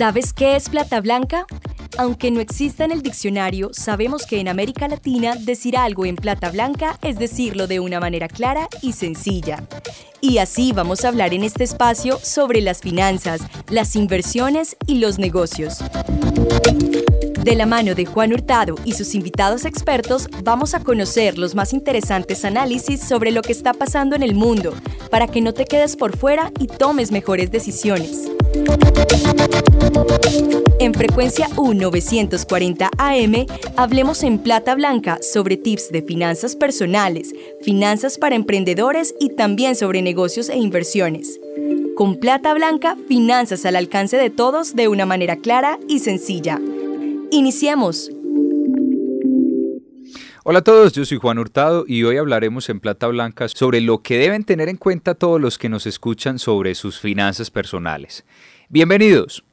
¿Sabes qué es plata blanca? Aunque no exista en el diccionario, sabemos que en América Latina decir algo en plata blanca es decirlo de una manera clara y sencilla. Y así vamos a hablar en este espacio sobre las finanzas, las inversiones y los negocios. De la mano de Juan Hurtado y sus invitados expertos, vamos a conocer los más interesantes análisis sobre lo que está pasando en el mundo, para que no te quedes por fuera y tomes mejores decisiones. En frecuencia U940 AM, hablemos en plata blanca sobre tips de finanzas personales, finanzas para emprendedores y también sobre negocios e inversiones. Con plata blanca, finanzas al alcance de todos de una manera clara y sencilla. Iniciemos. Hola a todos, yo soy Juan Hurtado y hoy hablaremos en Plata Blanca sobre lo que deben tener en cuenta todos los que nos escuchan sobre sus finanzas personales. Bienvenidos.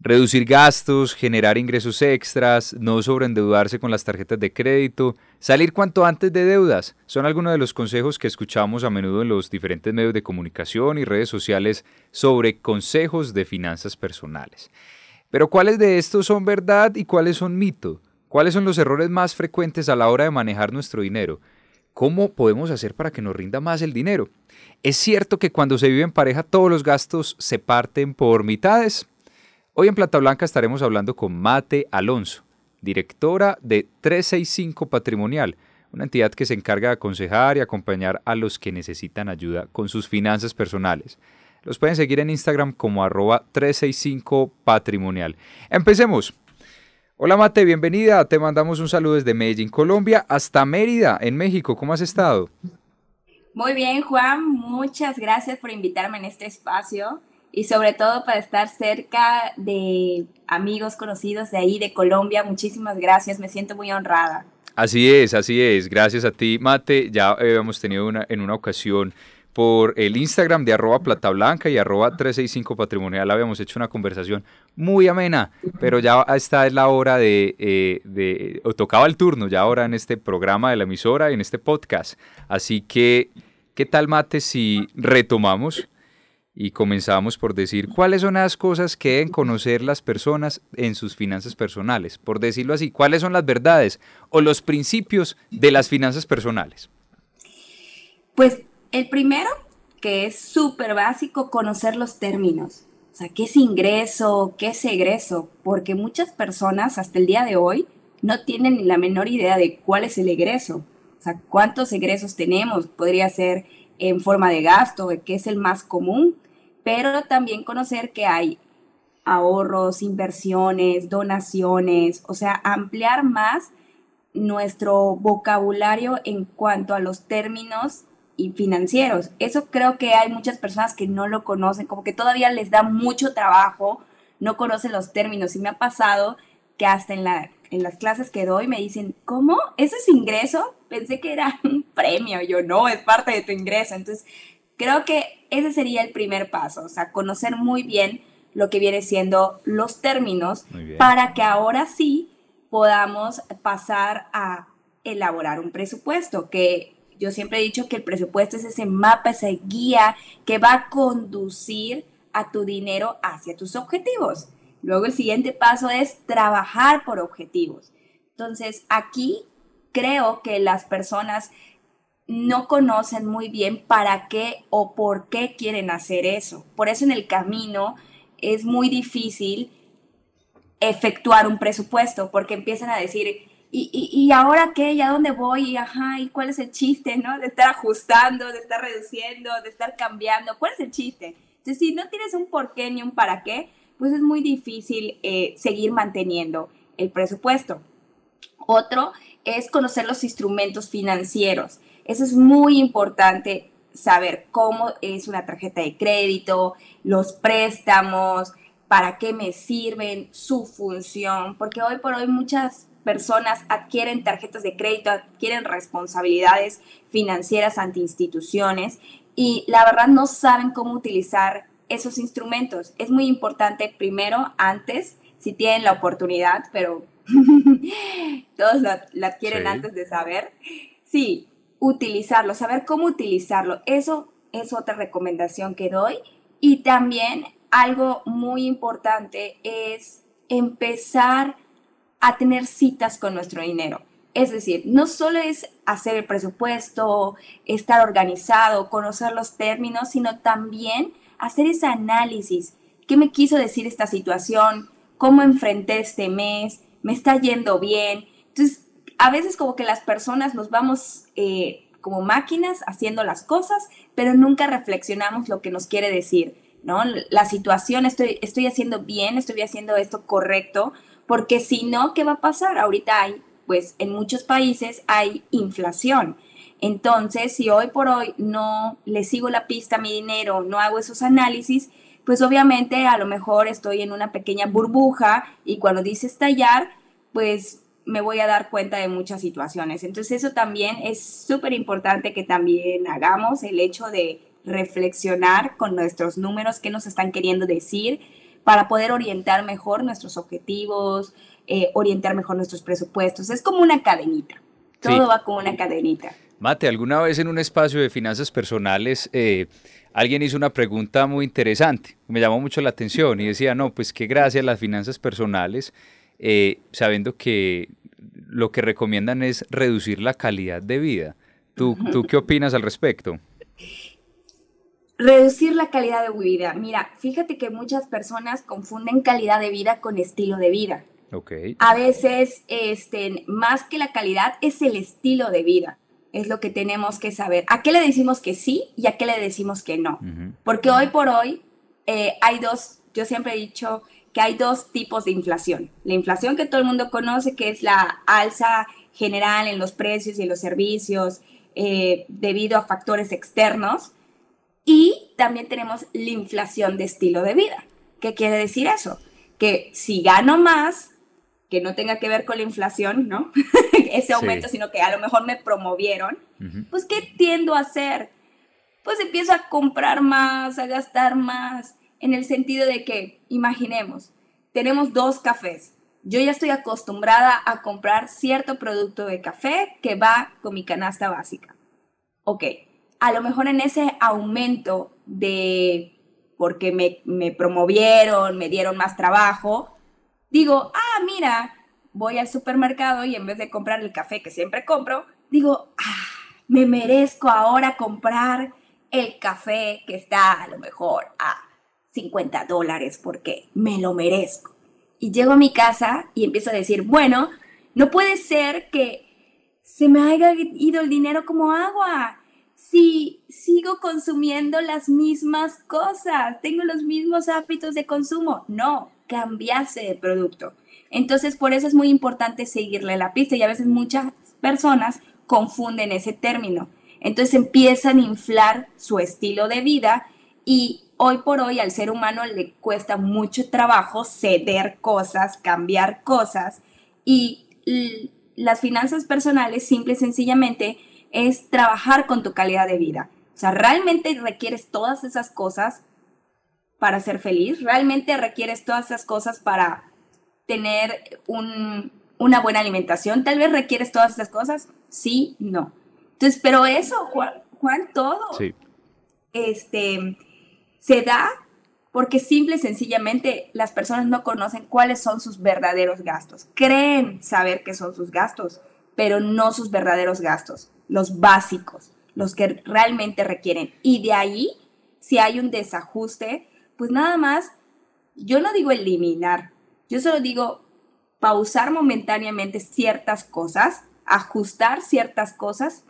Reducir gastos, generar ingresos extras, no sobreendeudarse con las tarjetas de crédito, salir cuanto antes de deudas, son algunos de los consejos que escuchamos a menudo en los diferentes medios de comunicación y redes sociales sobre consejos de finanzas personales. Pero ¿cuáles de estos son verdad y cuáles son mito? ¿Cuáles son los errores más frecuentes a la hora de manejar nuestro dinero? ¿Cómo podemos hacer para que nos rinda más el dinero? ¿Es cierto que cuando se vive en pareja todos los gastos se parten por mitades? Hoy en Plata Blanca estaremos hablando con Mate Alonso, directora de 365 Patrimonial, una entidad que se encarga de aconsejar y acompañar a los que necesitan ayuda con sus finanzas personales. Los pueden seguir en Instagram como arroba 365 patrimonial. Empecemos. Hola Mate, bienvenida. Te mandamos un saludo desde Medellín, Colombia, hasta Mérida, en México. ¿Cómo has estado? Muy bien, Juan. Muchas gracias por invitarme en este espacio y sobre todo para estar cerca de amigos conocidos de ahí, de Colombia. Muchísimas gracias. Me siento muy honrada. Así es, así es. Gracias a ti, Mate. Ya habíamos tenido una, en una ocasión por el Instagram de arroba plata blanca y arroba 365 patrimonial habíamos hecho una conversación muy amena, pero ya esta es la hora de, eh, de, o tocaba el turno ya ahora en este programa de la emisora, en este podcast. Así que, ¿qué tal Mate si retomamos y comenzamos por decir cuáles son las cosas que deben conocer las personas en sus finanzas personales? Por decirlo así, ¿cuáles son las verdades o los principios de las finanzas personales? Pues el primero, que es súper básico, conocer los términos. O sea, ¿qué es ingreso? ¿Qué es egreso? Porque muchas personas hasta el día de hoy no tienen ni la menor idea de cuál es el egreso. O sea, cuántos egresos tenemos. Podría ser en forma de gasto, que es el más común, pero también conocer que hay ahorros, inversiones, donaciones, o sea, ampliar más nuestro vocabulario en cuanto a los términos y financieros. Eso creo que hay muchas personas que no lo conocen, como que todavía les da mucho trabajo, no conocen los términos. Y me ha pasado que hasta en, la, en las clases que doy me dicen, ¿cómo? ¿Eso es ingreso? Pensé que era un premio. Yo no, es parte de tu ingreso. Entonces, creo que ese sería el primer paso, o sea, conocer muy bien lo que viene siendo los términos para que ahora sí podamos pasar a elaborar un presupuesto, que yo siempre he dicho que el presupuesto es ese mapa, esa guía que va a conducir a tu dinero hacia tus objetivos. Luego el siguiente paso es trabajar por objetivos. Entonces, aquí creo que las personas no conocen muy bien para qué o por qué quieren hacer eso. Por eso en el camino es muy difícil efectuar un presupuesto porque empiezan a decir, y, y, ahora qué, y a dónde voy, y ajá, y cuál es el chiste, ¿no? De estar ajustando, de estar reduciendo, de estar cambiando, ¿cuál es el chiste? Entonces, si no tienes un por qué ni un para qué, pues es muy difícil eh, seguir manteniendo el presupuesto. Otro es conocer los instrumentos financieros. Eso es muy importante saber cómo es una tarjeta de crédito, los préstamos, para qué me sirven, su función, porque hoy por hoy muchas personas adquieren tarjetas de crédito, adquieren responsabilidades financieras ante instituciones y la verdad no saben cómo utilizar esos instrumentos. Es muy importante primero, antes, si tienen la oportunidad, pero todos la, adquieren antes de saber, sí, utilizarlo, saber cómo utilizarlo. Eso es otra recomendación que doy. Y también algo muy importante es empezar a tener citas con nuestro dinero. Es decir, no solo es hacer el presupuesto, estar organizado, conocer los términos, sino también hacer ese análisis. ¿Qué me quiso decir esta situación? ¿Cómo enfrenté este mes? ¿Me está yendo bien? Entonces, a veces como que las personas nos vamos eh, como máquinas haciendo las cosas, pero nunca reflexionamos lo que nos quiere decir. ¿no? La situación, estoy, estoy haciendo bien, estoy haciendo esto correcto, porque si no, ¿qué va a pasar? Ahorita hay, pues en muchos países hay inflación. Entonces, si hoy por hoy no le sigo la pista a mi dinero, no hago esos análisis, pues obviamente a lo mejor estoy en una pequeña burbuja y cuando dice estallar, pues me voy a dar cuenta de muchas situaciones. Entonces eso también es súper importante que también hagamos el hecho de reflexionar con nuestros números, qué nos están queriendo decir, para poder orientar mejor nuestros objetivos, eh, orientar mejor nuestros presupuestos. Es como una cadenita. Todo va como una cadenita. Mate, alguna vez en un espacio de finanzas personales, eh, alguien hizo una pregunta muy interesante, me llamó mucho la atención y decía, no, pues qué gracias a las finanzas personales, eh, sabiendo que lo que recomiendan es reducir la calidad de vida. ¿Tú, ¿Tú qué opinas al respecto? Reducir la calidad de vida. Mira, fíjate que muchas personas confunden calidad de vida con estilo de vida. Okay. A veces, este, más que la calidad, es el estilo de vida. Es lo que tenemos que saber. ¿A qué le decimos que sí y a qué le decimos que no? Porque hoy por hoy eh, hay dos, yo siempre he dicho que hay dos tipos de inflación. La inflación que todo el mundo conoce, que es la alza general en los precios y en los servicios eh, debido a factores externos y también tenemos la inflación de estilo de vida. ¿Qué quiere decir eso? Que si gano más, que no tenga que ver con la inflación, ¿no? Ese aumento, sino que a lo mejor me promovieron, pues ¿qué tiendo a hacer? Pues empiezo a comprar más, a gastar más, en el sentido de que, imaginemos, tenemos dos cafés. Yo ya estoy acostumbrada a comprar cierto producto de café que va con mi canasta básica. Ok, a lo mejor en ese aumento de porque me, me, promovieron, me dieron más trabajo, digo, ah, mira, voy al supermercado y en vez de comprar el café que siempre compro, digo, ah, me merezco ahora comprar el café que está a lo mejor a 50 dólares porque me lo merezco. Y llego a mi casa y empiezo a decir, bueno, no puede ser que se me haya ido el dinero como agua si sigo consumiendo las mismas cosas, tengo los mismos hábitos de consumo. No, cambiase de producto. Entonces, por eso es muy importante seguirle la pista y a veces muchas personas confunden ese término. Entonces empiezan a inflar su estilo de vida y hoy por hoy al ser humano le cuesta mucho trabajo ceder cosas, cambiar cosas y las finanzas personales simple y sencillamente es trabajar con tu calidad de vida. O sea, ¿realmente requieres todas esas cosas para ser feliz? ¿Realmente requieres todas esas cosas para tener una buena alimentación? Tal vez requieres todas esas cosas. Sí, no. Entonces, pero eso, Juan, todo. Este, se da porque simple y sencillamente las personas no conocen cuáles son sus verdaderos gastos. Creen saber qué son sus gastos, pero no sus verdaderos gastos los básicos, los que realmente requieren. Y de ahí, si hay un desajuste, pues nada más, yo no digo eliminar, yo solo digo pausar momentáneamente ciertas cosas, ajustar ciertas cosas,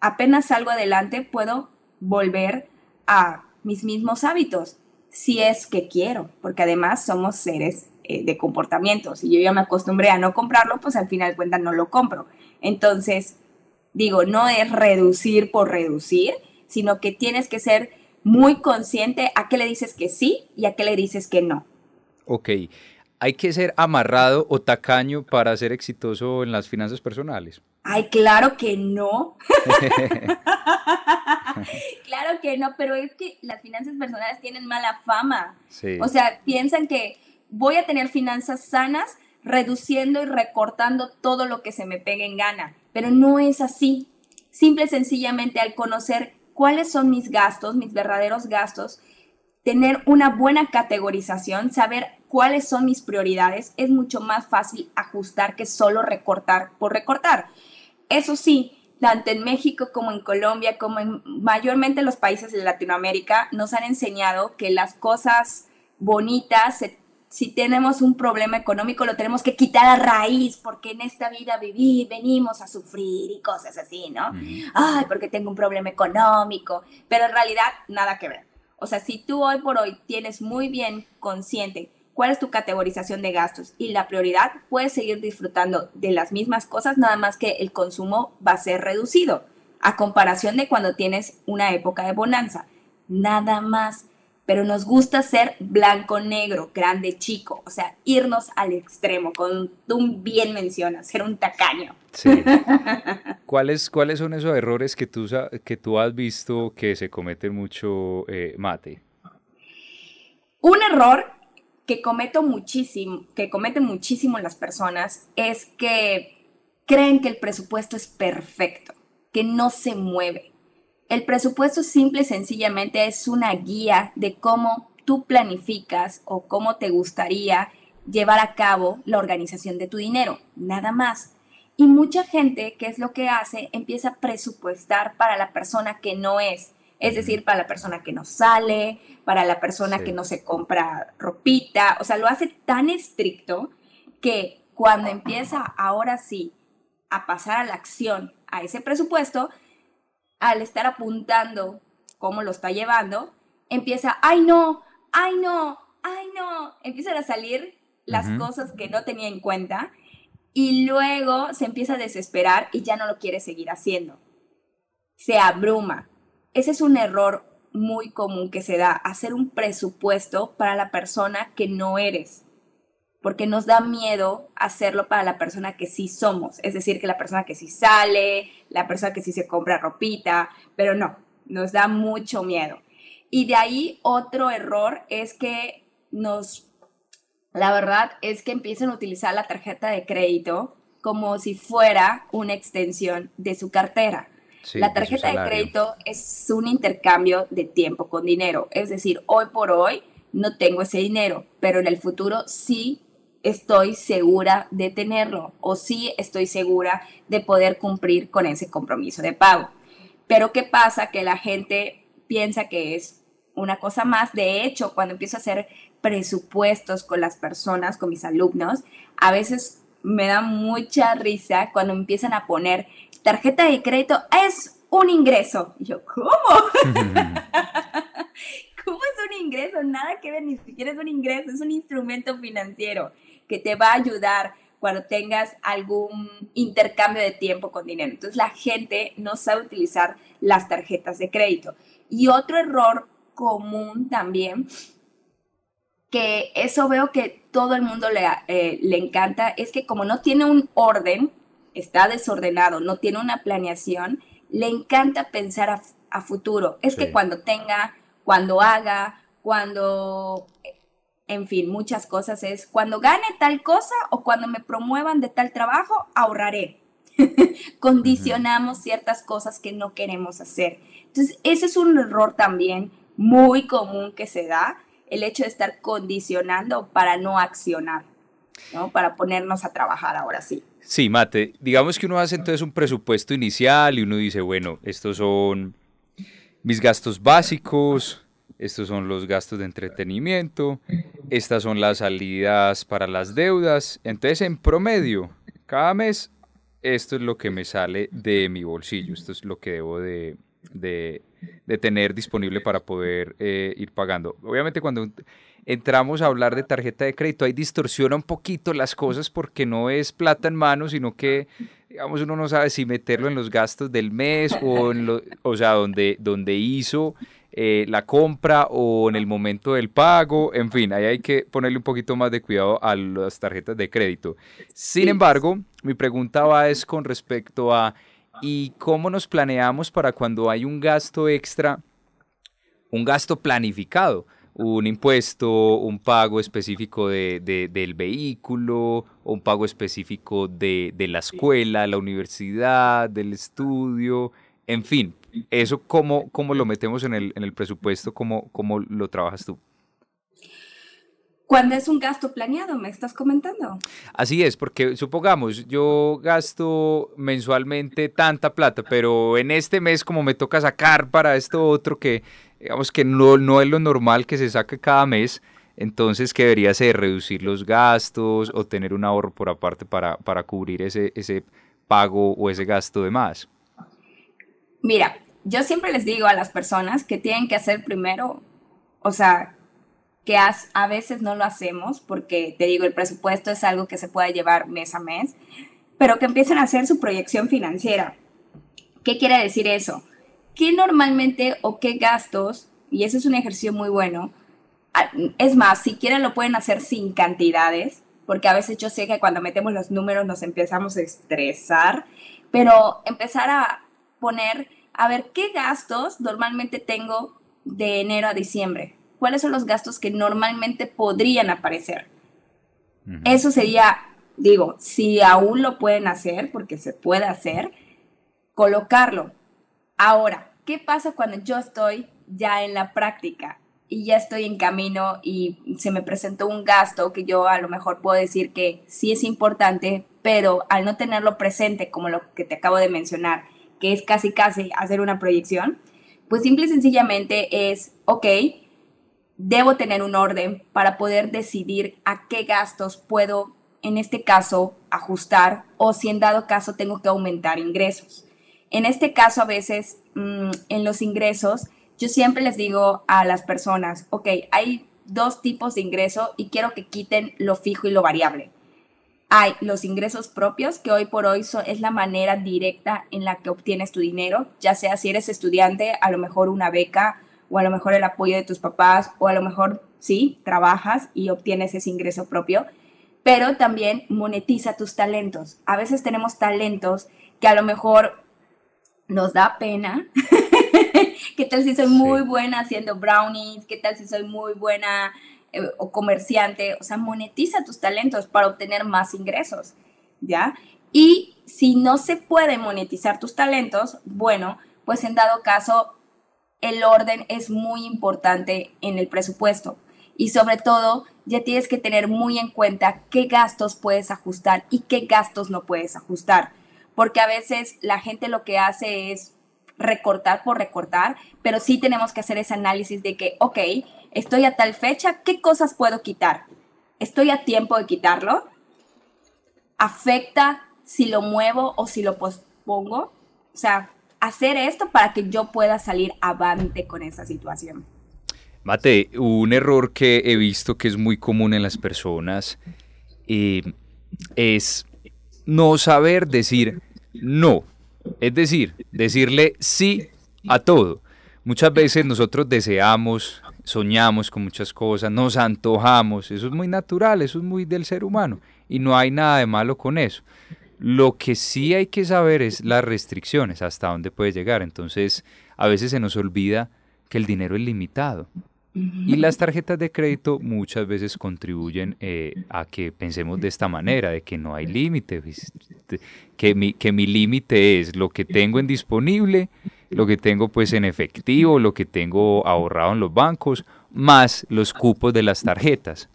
apenas salgo adelante puedo volver a mis mismos hábitos, si es que quiero, porque además somos seres eh, de comportamiento. Si yo ya me acostumbré a no comprarlo, pues al final de cuentas no lo compro. Entonces, Digo, no es reducir por reducir, sino que tienes que ser muy consciente a qué le dices que sí y a qué le dices que no. Ok. ¿Hay que ser amarrado o tacaño para ser exitoso en las finanzas personales? Ay, claro que no. claro que no, pero es que las finanzas personales tienen mala fama. O sea, piensan que voy a tener finanzas sanas reduciendo y recortando todo lo que se me pegue en gana pero no es así. Simple y sencillamente al conocer cuáles son mis gastos, mis verdaderos gastos, tener una buena categorización, saber cuáles son mis prioridades, es mucho más fácil ajustar que solo recortar por recortar. Eso sí, tanto en México como en Colombia, como en mayormente los países de Latinoamérica, nos han enseñado que las cosas bonitas, si tenemos un problema económico, lo tenemos que quitar a raíz, porque en esta vida vivir, venimos a sufrir y cosas así, ¿no? Ay, porque tengo un problema económico, pero en realidad nada que ver. O sea, si tú hoy por hoy tienes muy bien consciente cuál es tu categorización de gastos y la prioridad, puedes seguir disfrutando de las mismas cosas, nada más que el consumo va a ser reducido a comparación de cuando tienes una época de bonanza. Nada más. Pero nos gusta ser blanco-negro, grande-chico, o sea, irnos al extremo, como tú bien mencionas, ser un tacaño. Sí. ¿Cuáles, ¿Cuáles son esos errores que tú, que tú has visto que se cometen mucho, eh, Mate? Un error que cometo muchísimo, que cometen muchísimo las personas es que creen que el presupuesto es perfecto, que no se mueve. El presupuesto simple y sencillamente es una guía de cómo tú planificas o cómo te gustaría llevar a cabo la organización de tu dinero, nada más. Y mucha gente, ¿qué es lo que hace? Empieza a presupuestar para la persona que no es. Es decir, para la persona que no sale, para la persona que no se compra ropita. O sea, lo hace tan estricto que cuando empieza ahora sí a pasar a la acción a ese presupuesto, al estar apuntando cómo lo está llevando, empieza, ay no, ay no, ay no, empiezan a salir las cosas que no tenía en cuenta y luego se empieza a desesperar y ya no lo quiere seguir haciendo. Se abruma. Ese es un error muy común que se da, hacer un presupuesto para la persona que no eres, porque nos da miedo hacerlo para la persona que sí somos, es decir, que la persona que sí sale, la persona que sí se compra ropita, pero no, nos da mucho miedo. Y de ahí otro error es que nos la verdad es que empiezan a utilizar la tarjeta de crédito como si fuera una extensión de su cartera. la tarjeta de, crédito es un intercambio de tiempo con dinero. Es decir, hoy por hoy no tengo ese dinero, pero en el futuro sí estoy segura de tenerlo o sí estoy segura de poder cumplir con ese compromiso de pago. Pero ¿qué pasa? Que la gente piensa que es una cosa más. De hecho, cuando empiezo a hacer presupuestos con las personas, con mis alumnos, a veces me da mucha risa cuando empiezan a poner tarjeta de crédito es un ingreso. Y yo, ¿cómo? ¿Cómo es un ingreso? Nada que ver, ni siquiera es un ingreso, es un instrumento financiero que te va a ayudar cuando tengas algún intercambio de tiempo con dinero. Entonces la gente no sabe utilizar las tarjetas de crédito. Y otro error común también que eso veo que todo el mundo le, eh, le encanta, es que como no tiene un orden, está desordenado, no tiene una planeación, le encanta pensar a, futuro. Es que cuando tenga, cuando haga, cuando, en fin, muchas cosas es, cuando gane tal cosa o cuando me promuevan de tal trabajo, ahorraré. Condicionamos ciertas cosas que no queremos hacer. Entonces, ese es un error también muy común que se da el hecho de estar condicionando para no accionar, ¿no? Para ponernos a trabajar ahora sí. Sí, Mate, digamos que uno hace entonces un presupuesto inicial y uno dice, bueno, estos son mis gastos básicos, estos son los gastos de entretenimiento, estas son las salidas para las deudas, entonces en promedio, cada mes, esto es lo que me sale de mi bolsillo, esto es lo que debo de, de, tener disponible para poder eh, ir pagando. Obviamente cuando entramos a hablar de tarjeta de crédito, ahí distorsiona un poquito las cosas porque no es plata en mano, sino que, digamos, uno no sabe si meterlo en los gastos del mes o en lo, o sea, donde, donde hizo eh, la compra o en el momento del pago, en fin, ahí hay que ponerle un poquito más de cuidado a las tarjetas de crédito. Sin embargo, mi pregunta va es con respecto a y cómo nos planeamos para cuando hay un gasto extra, un gasto planificado, un impuesto, un pago específico de, del vehículo, un pago específico de, la escuela, la universidad, del estudio, en fin, eso cómo, cómo lo metemos en el, en el presupuesto, cómo, cómo lo trabajas tú. Cuando es un gasto planeado, me estás comentando. Así es, porque supongamos, yo gasto mensualmente tanta plata, pero en este mes como me toca sacar para esto otro que, digamos que no, no es lo normal que se saque cada mes, entonces que debería ser reducir los gastos o tener un ahorro por aparte para, para cubrir ese, ese pago o ese gasto de más. Mira, yo siempre les digo a las personas que tienen que hacer primero, o sea, que a veces no lo hacemos porque, te digo, el presupuesto es algo que se puede llevar mes a mes, pero que empiecen a hacer su proyección financiera. ¿Qué quiere decir eso? ¿Qué normalmente o qué gastos, y eso es un ejercicio muy bueno, es más, si quieren lo pueden hacer sin cantidades, porque a veces yo sé que cuando metemos los números nos empezamos a estresar, pero empezar a poner, a ver, ¿qué gastos normalmente tengo de enero a diciembre? cuáles son los gastos que normalmente podrían aparecer. Eso sería, digo, si aún lo pueden hacer, porque se puede hacer, colocarlo. Ahora, ¿qué pasa cuando yo estoy ya en la práctica y ya estoy en camino y se me presentó un gasto que yo a lo mejor puedo decir que sí es importante, pero al no tenerlo presente, como lo que te acabo de mencionar, que es casi casi hacer una proyección, pues simple y sencillamente es, ok, debo tener un orden para poder decidir a qué gastos puedo, en este caso, ajustar o si en dado caso tengo que aumentar ingresos. En este caso, a veces, mm, en los ingresos, yo siempre les digo a las personas, ok, hay dos tipos de ingreso y quiero que quiten lo fijo y lo variable. Hay los ingresos propios, que hoy por hoy es la manera directa en la que obtienes tu dinero, ya sea si eres estudiante, a lo mejor una beca o a lo mejor el apoyo de tus papás, o a lo mejor sí, trabajas y obtienes ese ingreso propio, pero también monetiza tus talentos. A veces tenemos talentos que a lo mejor nos da pena. ¿Qué tal si soy muy buena haciendo brownies? ¿Qué tal si soy muy buena eh, o comerciante? O sea, monetiza tus talentos para obtener más ingresos, ¿ya? Y si no se puede monetizar tus talentos, bueno, pues en dado caso el orden es muy importante en el presupuesto. Y sobre todo, ya tienes que tener muy en cuenta qué gastos puedes ajustar y qué gastos no puedes ajustar. Porque a veces la gente lo que hace es recortar por recortar, pero sí tenemos que hacer ese análisis de que, ok, estoy a tal fecha, ¿qué cosas puedo quitar? ¿Estoy a tiempo de quitarlo? ¿Afecta si lo muevo o si lo pospongo? O sea, hacer esto para que yo pueda salir avante con esa situación. Mate, un error que he visto que es muy común en las personas eh, es no saber decir no. Es decir, decirle sí a todo. Muchas veces nosotros deseamos, soñamos con muchas cosas, nos antojamos, eso es muy natural, eso es muy del ser humano y no hay nada de malo con eso. Lo que sí hay que saber es las restricciones, hasta dónde puede llegar. Entonces, a veces se nos olvida que el dinero es limitado. Y las tarjetas de crédito muchas veces contribuyen eh, a que pensemos de esta manera, de que no hay límite, pues, que mi, que mi límite es lo que tengo en disponible, lo que tengo pues en efectivo, lo que tengo ahorrado en los bancos, más los cupos de las tarjetas.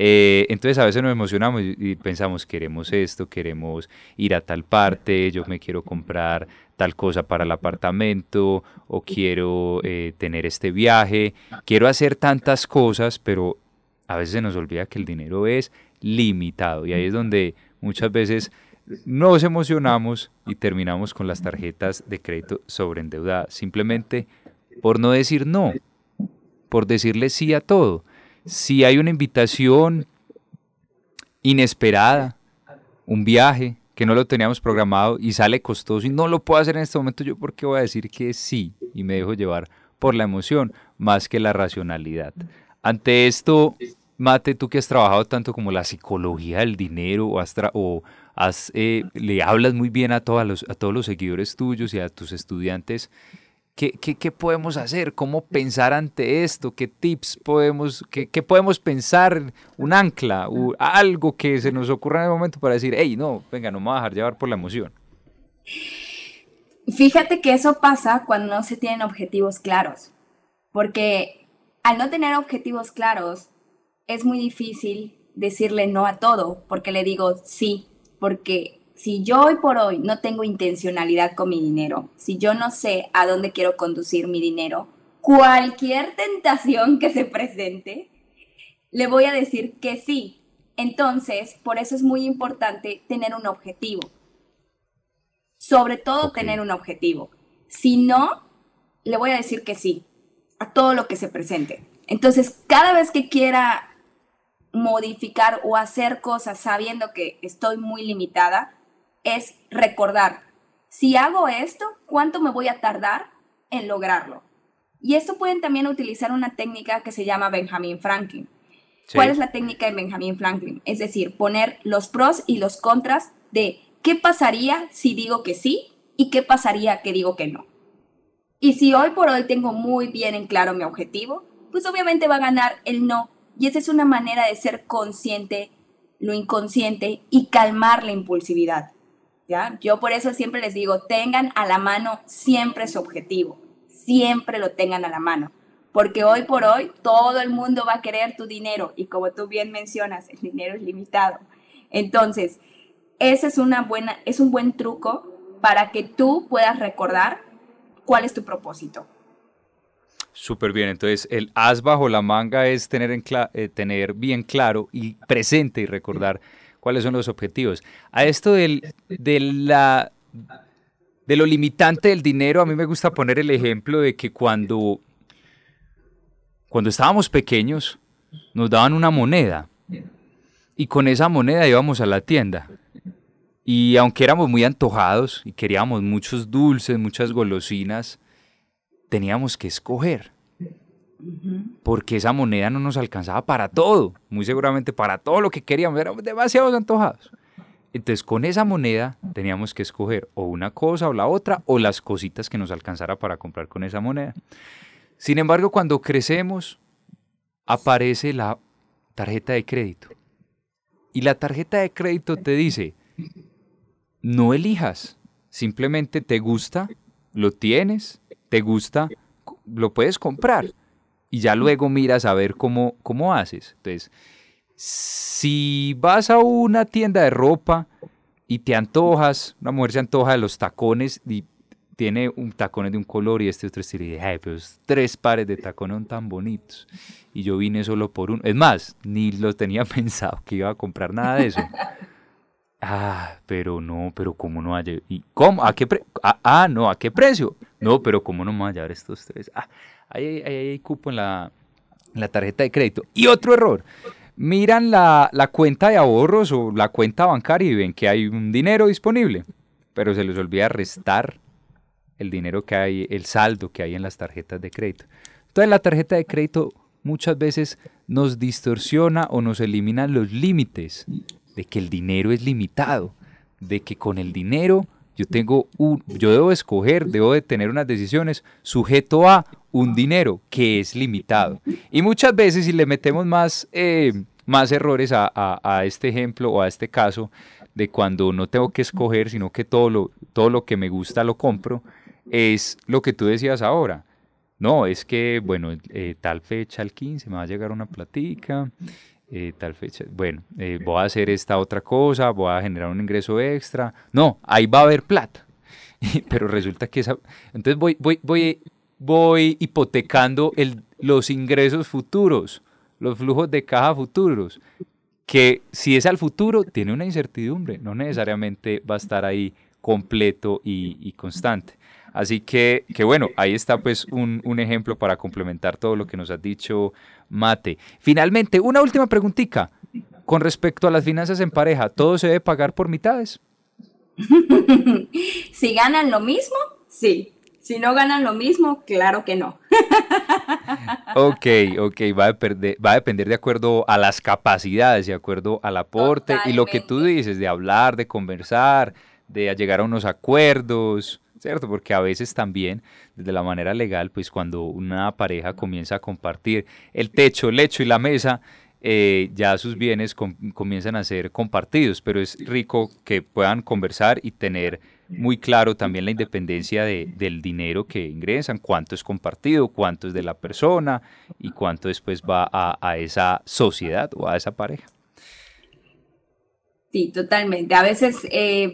Eh, entonces a veces nos emocionamos y, pensamos, queremos esto, queremos ir a tal parte, yo me quiero comprar tal cosa para el apartamento o quiero eh, tener este viaje, quiero hacer tantas cosas, pero a veces se nos olvida que el dinero es limitado y ahí es donde muchas veces nos emocionamos y terminamos con las tarjetas de crédito sobreendeudadas, simplemente por no decir no, por decirle sí a todo. Si hay una invitación inesperada, un viaje que no lo teníamos programado y sale costoso y no lo puedo hacer en este momento, yo porque voy a decir que sí y me dejo llevar por la emoción más que la racionalidad. Ante esto, Mate, tú que has trabajado tanto como la psicología del dinero o, o eh, le hablas muy bien a, todos los, a todos los seguidores tuyos y a tus estudiantes, ¿Qué, podemos hacer? ¿Cómo pensar ante esto? ¿Qué tips podemos, qué, podemos pensar? Un ancla, algo que se nos ocurra en el momento para decir, hey, no, venga, no me voy a dejar llevar por la emoción. Fíjate que eso pasa cuando no se tienen objetivos claros, porque al no tener objetivos claros es muy difícil decirle no a todo, porque le digo sí, porque si yo hoy por hoy no tengo intencionalidad con mi dinero, si yo no sé a dónde quiero conducir mi dinero, cualquier tentación que se presente, le voy a decir que sí. Entonces, por eso es muy importante tener un objetivo. Sobre todo tener un objetivo. Si no, le voy a decir que sí a todo lo que se presente. Entonces, cada vez que quiera modificar o hacer cosas sabiendo que estoy muy limitada, es recordar, si hago esto, ¿cuánto me voy a tardar en lograrlo? Y esto pueden también utilizar una técnica que se llama Benjamin Franklin. ¿Cuál es la técnica de Benjamin Franklin? Es decir, poner los pros y los contras de qué pasaría si digo que sí y qué pasaría que digo que no. Y si hoy por hoy tengo muy bien en claro mi objetivo, pues obviamente va a ganar el no. Y esa es una manera de ser consciente lo inconsciente y calmar la impulsividad. ¿ya? Yo por eso siempre les digo, tengan a la mano siempre su objetivo, siempre lo tengan a la mano, porque hoy por hoy todo el mundo va a querer tu dinero y como tú bien mencionas, el dinero es limitado. Entonces, ese es, una buena, es un buen truco para que tú puedas recordar cuál es tu propósito. Súper bien, entonces el as bajo la manga es tener, en eh, tener bien claro y presente y recordar cuáles son los objetivos. A esto del, de, la, de lo limitante del dinero, a mí me gusta poner el ejemplo de que cuando, cuando estábamos pequeños nos daban una moneda y con esa moneda íbamos a la tienda. Y aunque éramos muy antojados y queríamos muchos dulces, muchas golosinas, teníamos que escoger. Porque esa moneda no nos alcanzaba para todo, muy seguramente para todo lo que queríamos, éramos demasiado antojados. Entonces con esa moneda teníamos que escoger o una cosa o la otra o las cositas que nos alcanzara para comprar con esa moneda. Sin embargo, cuando crecemos, aparece la tarjeta de crédito. Y la tarjeta de crédito te dice, no elijas, simplemente te gusta, lo tienes, te gusta, lo puedes comprar y ya luego miras a ver cómo, cómo haces. Entonces, si vas a una tienda de ropa y te antojas, una mujer se antoja de los tacones y tiene un tacón de un color y este otro estilo, y dije, pero tres pares de tacones son tan bonitos. Y yo vine solo por uno. Es más, ni los tenía pensado que iba a comprar nada de eso. Ah, pero no, pero ¿cómo no hay? ¿Y cómo? ¿A qué pre ah, ah, no, ¿a qué precio? No, pero ¿cómo no me va a llevar estos tres? Ah, ahí, hay cupo en la, tarjeta de crédito. Y otro error. Miran la, la, cuenta de ahorros o la cuenta bancaria y ven que hay un dinero disponible, pero se les olvida restar el dinero que hay, el saldo que hay en las tarjetas de crédito. Entonces la tarjeta de crédito muchas veces nos distorsiona o nos elimina los límites de que el dinero es limitado, de que con el dinero yo tengo un, yo debo escoger, debo de tener unas decisiones sujeto a un dinero que es limitado. Y muchas veces si le metemos más, eh, más errores a, este ejemplo o a este caso de cuando no tengo que escoger, sino que todo lo, todo lo que me gusta lo compro, es lo que tú decías ahora. No, es que, bueno, eh, tal fecha, el 15, me va a llegar una platica, eh, tal fecha, bueno, eh, voy a hacer esta otra cosa, voy a generar un ingreso extra. No, ahí va a haber plata. Pero resulta que esa... Entonces voy, voy, voy, voy hipotecando el, los ingresos futuros, los flujos de caja futuros, que si es al futuro tiene una incertidumbre, no necesariamente va a estar ahí completo y constante. Así que, que bueno, ahí está pues un, un, ejemplo para complementar todo lo que nos has dicho, Mate. Finalmente, una última preguntita. Con respecto a las finanzas en pareja, ¿todo se debe pagar por mitades? si ganan lo mismo, sí. Si no ganan lo mismo, claro que no. ok, ok, va a, depender, va a depender de acuerdo a las capacidades, de acuerdo al aporte y lo que tú dices, de hablar, de conversar, de llegar a unos acuerdos. ¿Cierto? Porque a veces también, desde la manera legal, pues cuando una pareja comienza a compartir el techo, el lecho y la mesa, eh, ya sus bienes comienzan a ser compartidos, pero es rico que puedan conversar y tener muy claro también la independencia del dinero que ingresan, cuánto es compartido, cuánto es de la persona y cuánto después va a, esa sociedad o a esa pareja. Sí, totalmente. A veces eh,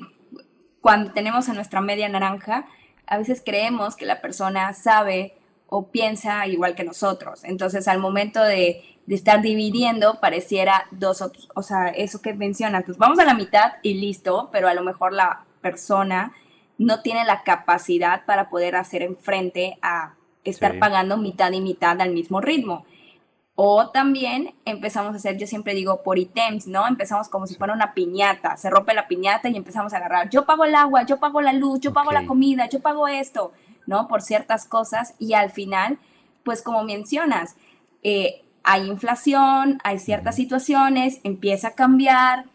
cuando tenemos a nuestra media naranja, a veces creemos que la persona sabe o piensa igual que nosotros. Entonces, al momento de, estar dividiendo, pareciera dos, o sea, eso que mencionas, pues vamos a la mitad y listo, pero a lo mejor la persona no tiene la capacidad para poder hacer enfrente a estar pagando mitad y mitad al mismo ritmo. O también empezamos a hacer, yo siempre digo, por ítems, ¿no? Empezamos como si fuera una piñata, se rompe la piñata y empezamos a agarrar, yo pago el agua, yo pago la luz, yo pago la comida, yo pago esto, ¿no? Por ciertas cosas y al final, pues como mencionas, eh, hay inflación, hay ciertas situaciones, empieza a cambiar,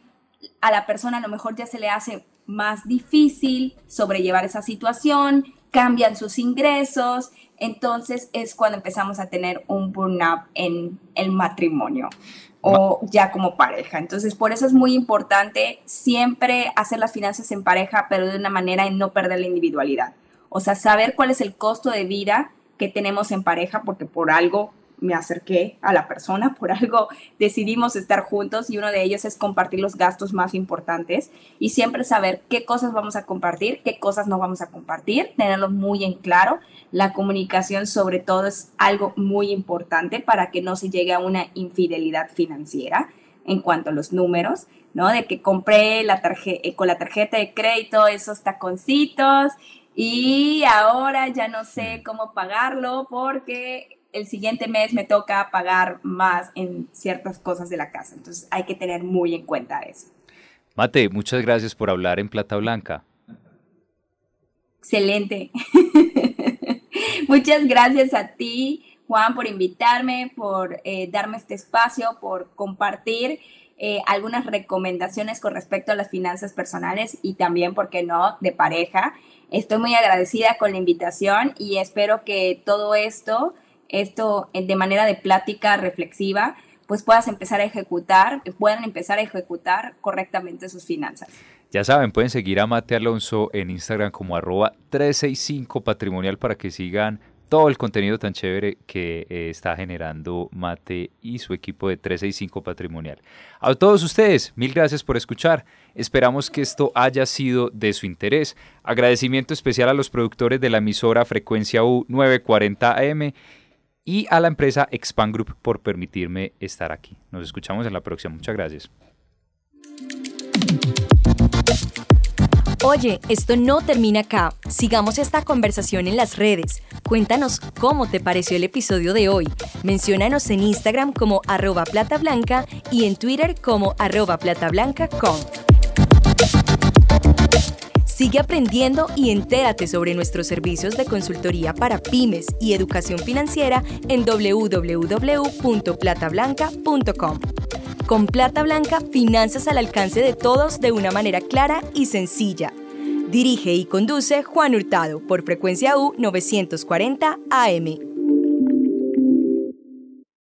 a la persona a lo mejor ya se le hace más difícil sobrellevar esa situación, cambian sus ingresos, entonces es cuando empezamos a tener un burnout en el matrimonio o ya como pareja. Entonces, por eso es muy importante siempre hacer las finanzas en pareja, pero de una manera en no perder la individualidad. O sea, saber cuál es el costo de vida que tenemos en pareja, porque por algo me acerqué a la persona, por algo decidimos estar juntos y uno de ellos es compartir los gastos más importantes y siempre saber qué cosas vamos a compartir, qué cosas no vamos a compartir, tenerlo muy en claro. La comunicación sobre todo es algo muy importante para que no se llegue a una infidelidad financiera en cuanto a los números, ¿no? De que compré la eh, con la tarjeta de crédito esos taconcitos y ahora ya no sé cómo pagarlo porque el siguiente mes me toca pagar más en ciertas cosas de la casa. Entonces hay que tener muy en cuenta eso. Mate, muchas gracias por hablar en Plata Blanca. Excelente. muchas gracias a ti, Juan, por invitarme, por eh, darme este espacio, por compartir eh, algunas recomendaciones con respecto a las finanzas personales y también, ¿por qué no?, de pareja. Estoy muy agradecida con la invitación y espero que todo esto esto de manera de plática reflexiva, pues puedas empezar a ejecutar, puedan empezar a ejecutar correctamente sus finanzas. Ya saben, pueden seguir a Mate Alonso en Instagram como arroba 365 patrimonial para que sigan todo el contenido tan chévere que eh, está generando Mate y su equipo de 365 Patrimonial. A todos ustedes, mil gracias por escuchar. Esperamos que esto haya sido de su interés. Agradecimiento especial a los productores de la emisora Frecuencia U 940 AM y a la empresa Expand Group por permitirme estar aquí. Nos escuchamos en la próxima. Muchas gracias. Oye, esto no termina acá. Sigamos esta conversación en las redes. Cuéntanos cómo te pareció el episodio de hoy. Menciónanos en Instagram como arroba y en Twitter como arroba. Sigue aprendiendo y entérate sobre nuestros servicios de consultoría para pymes y educación financiera en www.platablanca.com. Con Plata Blanca, finanzas al alcance de todos de una manera clara y sencilla. Dirige y conduce Juan Hurtado por frecuencia U 940 AM.